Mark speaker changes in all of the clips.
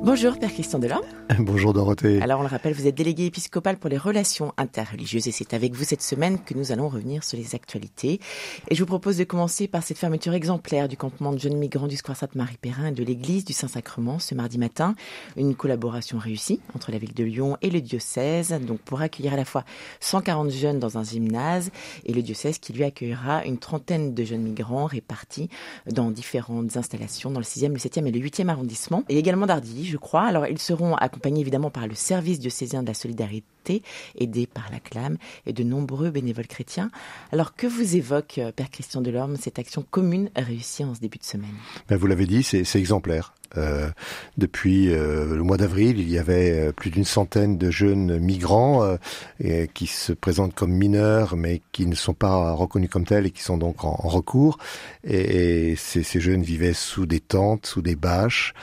Speaker 1: Bonjour Père Christian Delorme.
Speaker 2: Bonjour Dorothée.
Speaker 1: Alors on le rappelle, vous êtes délégué épiscopal pour les relations interreligieuses et c'est avec vous cette semaine que nous allons revenir sur les actualités. Et je vous propose de commencer par cette fermeture exemplaire du campement de jeunes migrants du Square Sainte-Marie-Perrin et de l'église du Saint-Sacrement ce mardi matin. Une collaboration réussie entre la ville de Lyon et le diocèse, donc pour accueillir à la fois 140 jeunes dans un gymnase et le diocèse qui lui accueillera une trentaine de jeunes migrants répartis dans différentes installations dans le 6e, le 7e et le 8e arrondissement et également d'Ardilly je crois. Alors, ils seront accompagnés évidemment par le service diocésain de la solidarité, aidés par la CLAM et de nombreux bénévoles chrétiens. Alors, que vous évoque, euh, Père Christian Delorme, cette action commune réussie en ce début de semaine?
Speaker 2: Ben, Vous l'avez dit, c'est exemplaire. Euh, depuis euh, le mois d'avril, il y avait plus d'une centaine de jeunes migrants qui se présentent comme mineurs, mais qui ne sont pas reconnus comme tels et qui sont donc en, recours. Et, ces, jeunes vivaient sous des tentes, sous des bâches,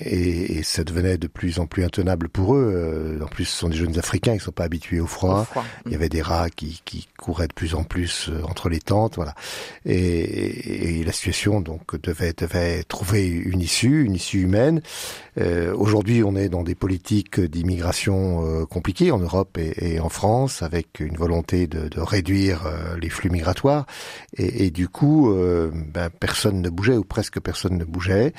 Speaker 2: et, ça devenait de plus en plus intenable pour eux. Ce sont des jeunes Africains, ils ne sont pas habitués au froid. Au froid. Il y avait des rats qui, qui, couraient de plus en plus entre les tentes, voilà. Et, et la situation donc devait devait trouver une issue, une issue humaine. Euh, Aujourd'hui, on est dans des politiques d'immigration euh, compliquées en Europe et, et, en France, avec une volonté de, de réduire euh, les flux migratoires. Et, et du coup, euh, ben, personne ne bougeait, ou presque personne ne bougeait.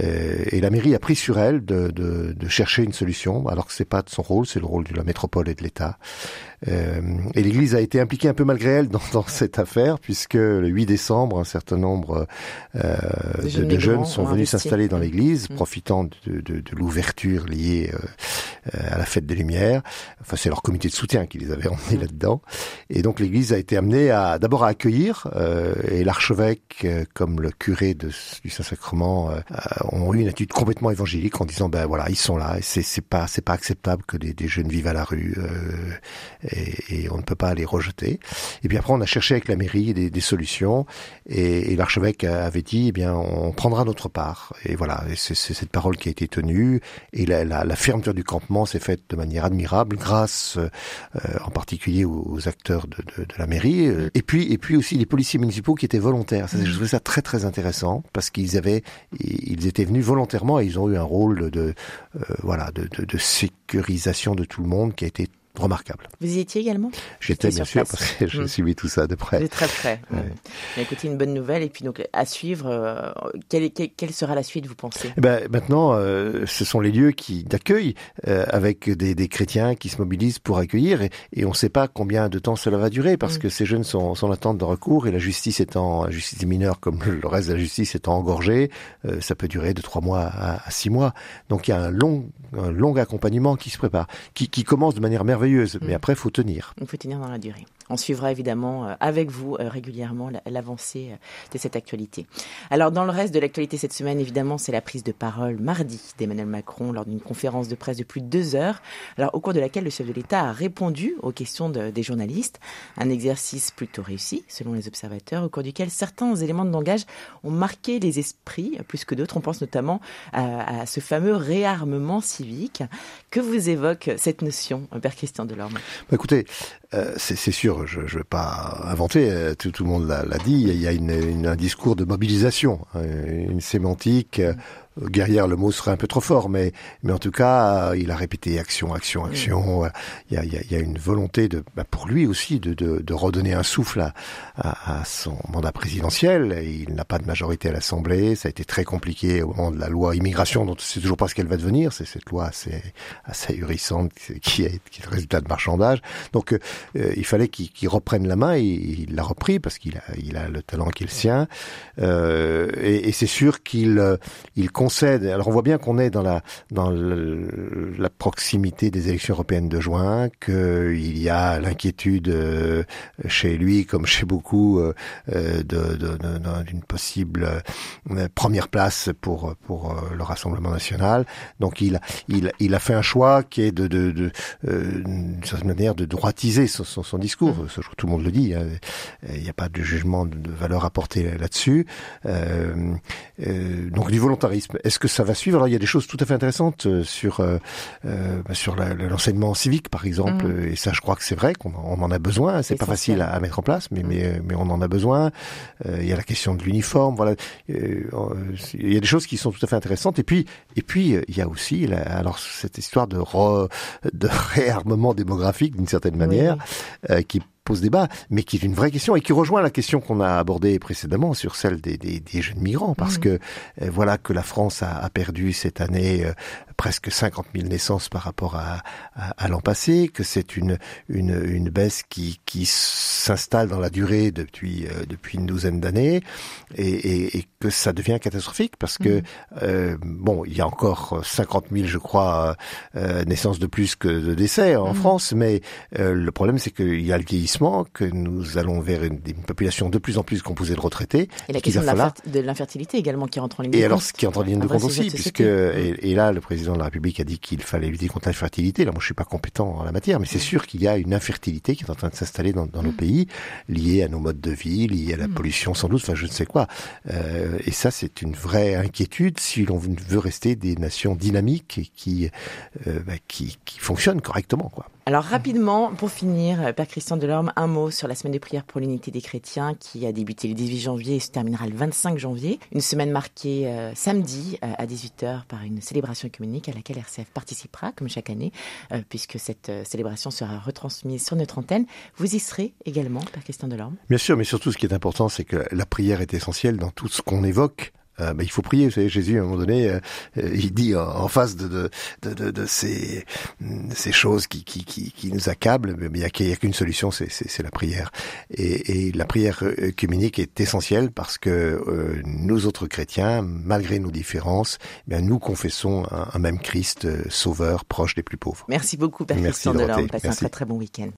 Speaker 2: Euh, et la mairie a pris sur elle de, de, de chercher une solution, alors que c'est pas de son rôle, c'est le rôle de la métropole et de l'État. Euh, et l'Église a été impliquée un peu malgré elle dans, dans, cette affaire, puisque le 8 décembre, un certain nombre euh, de, jeunes, de jeunes sont venus s'installer dans l'Église, mmh. profitant de, de, de l'ouverture liée euh, à la fête des Lumières. Enfin, c'est leur comité de soutien qui les avait emmenés mmh. là-dedans. Et donc l'Église a été amenée à d'abord à accueillir, euh, et l'archevêque, euh, comme le curé de, du Saint-Sacrement, ont eu une attitude complètement évangélique en disant ben voilà, ils sont là, et c'est pas c'est pas acceptable que des, des, jeunes vivent à la rue et, et, on ne peut pas les rejeter. Et puis après, on a cherché avec la mairie des, des solutions, et, et l'archevêque avait dit, eh bien, on prendra notre part. Et voilà, c'est cette parole qui a été tenue, et la, la, la fermeture du campement s'est faite de manière admirable, grâce euh, en particulier aux, aux acteurs de, de, de, la mairie, et puis et puis aussi les policiers municipaux qui étaient volontaires. Ça, je trouvais ça très très intéressant parce qu'ils avaient, ils étaient venus volontairement et ils ont eu un rôle de, euh, voilà, de, de, de sécurisation de tout le monde qui a été remarquable.
Speaker 1: Vous y étiez également?
Speaker 2: J'étais bien sûr parce que je mmh. suivi tout ça de près.
Speaker 1: De très près. Ouais. Mmh. Écoutez, une bonne nouvelle et puis donc à suivre. Euh, quelle, sera la suite, vous pensez?
Speaker 2: Eh ben, Maintenant, euh, ce sont les lieux qui d'accueil euh, avec des, des, chrétiens qui se mobilisent pour accueillir et, et on ne sait pas combien de temps cela va durer parce mmh. que ces jeunes sont, sont en attente de recours et la justice étant, la justice des mineurs comme le reste de la justice étant engorgée, ça peut durer de trois mois à, à, six mois. Donc il y a un long, un long accompagnement qui se prépare, qui, qui commence de manière merveilleuse, mais après il faut tenir.
Speaker 1: Il faut tenir dans la durée. On suivra évidemment euh, avec vous euh, régulièrement l'avancée euh, de cette actualité. Alors dans le reste de l'actualité cette semaine, évidemment, c'est la prise de parole mardi d'Emmanuel Macron lors d'une conférence de presse de plus de deux heures, alors au cours de laquelle le chef de l'État a répondu aux questions de, des journalistes. Un exercice plutôt réussi, selon les observateurs, au cours duquel certains éléments de langage ont marqué les esprits plus que d'autres. On pense notamment à, à ce fameux réarmement civique. Que vous évoque cette notion, Père Christian Delorme.
Speaker 2: Bah, Écoutez, euh, c'est sûr, je ne vais pas inventer, euh, tout, tout le monde l'a dit, il y a une, une, un discours de mobilisation, euh, une sémantique guerrière, le mot serait un peu trop fort, mais, mais en tout cas, il a répété action, action, action. Mmh. Il, y a, il, y a, il une volonté de, bah pour lui aussi de, de, de redonner un souffle à, à, à, son mandat présidentiel. Il n'a pas de majorité à l'Assemblée. Ça a été très compliqué au moment de la loi immigration, dont c'est toujours pas ce qu'elle va devenir. C'est cette loi assez, assez ahurissante qui est, qui est le résultat de marchandage. Donc, euh, il fallait qu'il qu reprenne la main et il l'a repris parce qu'il a, il a le talent qui est le sien. Euh, et, et c'est sûr qu'il il concède. Alors on voit bien qu'on est dans la dans le, la proximité des élections européennes de juin, qu'il y a l'inquiétude euh, chez lui comme chez beaucoup euh, de, d'une possible euh, première place pour pour le Rassemblement national. Donc il il il a fait un choix qui est de de, de d'une certaine manière de droitiser son, son, son discours. Mmh. Tout le monde le dit. Hein. Il n'y a pas de jugement de valeur apporté là-dessus. Euh, euh, donc du volontarisme est-ce que ça va suivre? Alors il y a des choses tout à fait intéressantes euh, sur euh, euh bah, sur l'enseignement civique par exemple, mm. et ça je crois que c'est vrai qu'on on en a besoin. C'est pas facile à, mettre en place, mais mm. mais mais on en a besoin. il y a la question de l'uniforme, voilà. il y a des choses qui sont tout à fait intéressantes. Et puis et puis il y a aussi alors cette histoire de de réarmement démographique d'une certaine manière qui pose débat, mais qui est une vraie question et qui rejoint la question qu'on a abordée précédemment sur celle des, des, des jeunes migrants, parce que euh, voilà que la France a, a perdu cette année euh, presque 50 000 naissances par rapport à, à, à l'an passé, que c'est une, une, une baisse qui, qui s'installe dans la durée depuis, euh, depuis une douzaine d'années et, et, et, que ça devient catastrophique parce que, mmh. bon, il y a encore 50 000, je crois, naissances de plus que de décès en mmh. France, mais le problème c'est qu'il y a le vieillissement que nous allons vers une, population de plus en plus composée de retraités.
Speaker 1: Et la question de l'infertilité également qui rentre en ligne
Speaker 2: de compte. Et alors, ce qui entre en ligne de compte aussi, puisque, et, là, le président de la République a dit qu'il fallait lutter contre l'infertilité. Là, moi, je suis pas compétent en la matière, mais c'est sûr qu'il y a une infertilité qui est en train de s'installer dans, nos mm. pays, liée à nos modes de vie, liée à la mm. pollution sans doute, enfin, je ne sais quoi. Euh, et ça, c'est une vraie inquiétude si l'on veut rester des nations dynamiques et qui, euh, bah, qui, qui fonctionnent correctement, quoi.
Speaker 1: Alors rapidement, pour finir, Père Christian Delorme, un mot sur la semaine de prière pour l'unité des chrétiens qui a débuté le 18 janvier et se terminera le 25 janvier. Une semaine marquée euh, samedi euh, à 18h par une célébration œcuménique à laquelle RCF participera, comme chaque année, euh, puisque cette célébration sera retransmise sur notre antenne. Vous y serez également, Père Christian Delorme?
Speaker 2: Bien sûr, mais surtout ce qui est important, c'est que la prière est essentielle dans tout ce qu'on évoque euh, il faut prier. Vous savez, Jésus, à un moment donné, euh, euh, il dit en, face de, de, de, de, ces, ces choses qui, qui, qui, qui nous accablent, mais il n'y a, qu'une solution, c'est la prière. Et, et la prière œcuménique est essentielle parce que nous autres chrétiens, malgré nos différences, eh bien, nous confessons un, même Christ sauveur proche des plus pauvres.
Speaker 1: Merci beaucoup, Père Christian Delorme. Passez un très très bon week-end.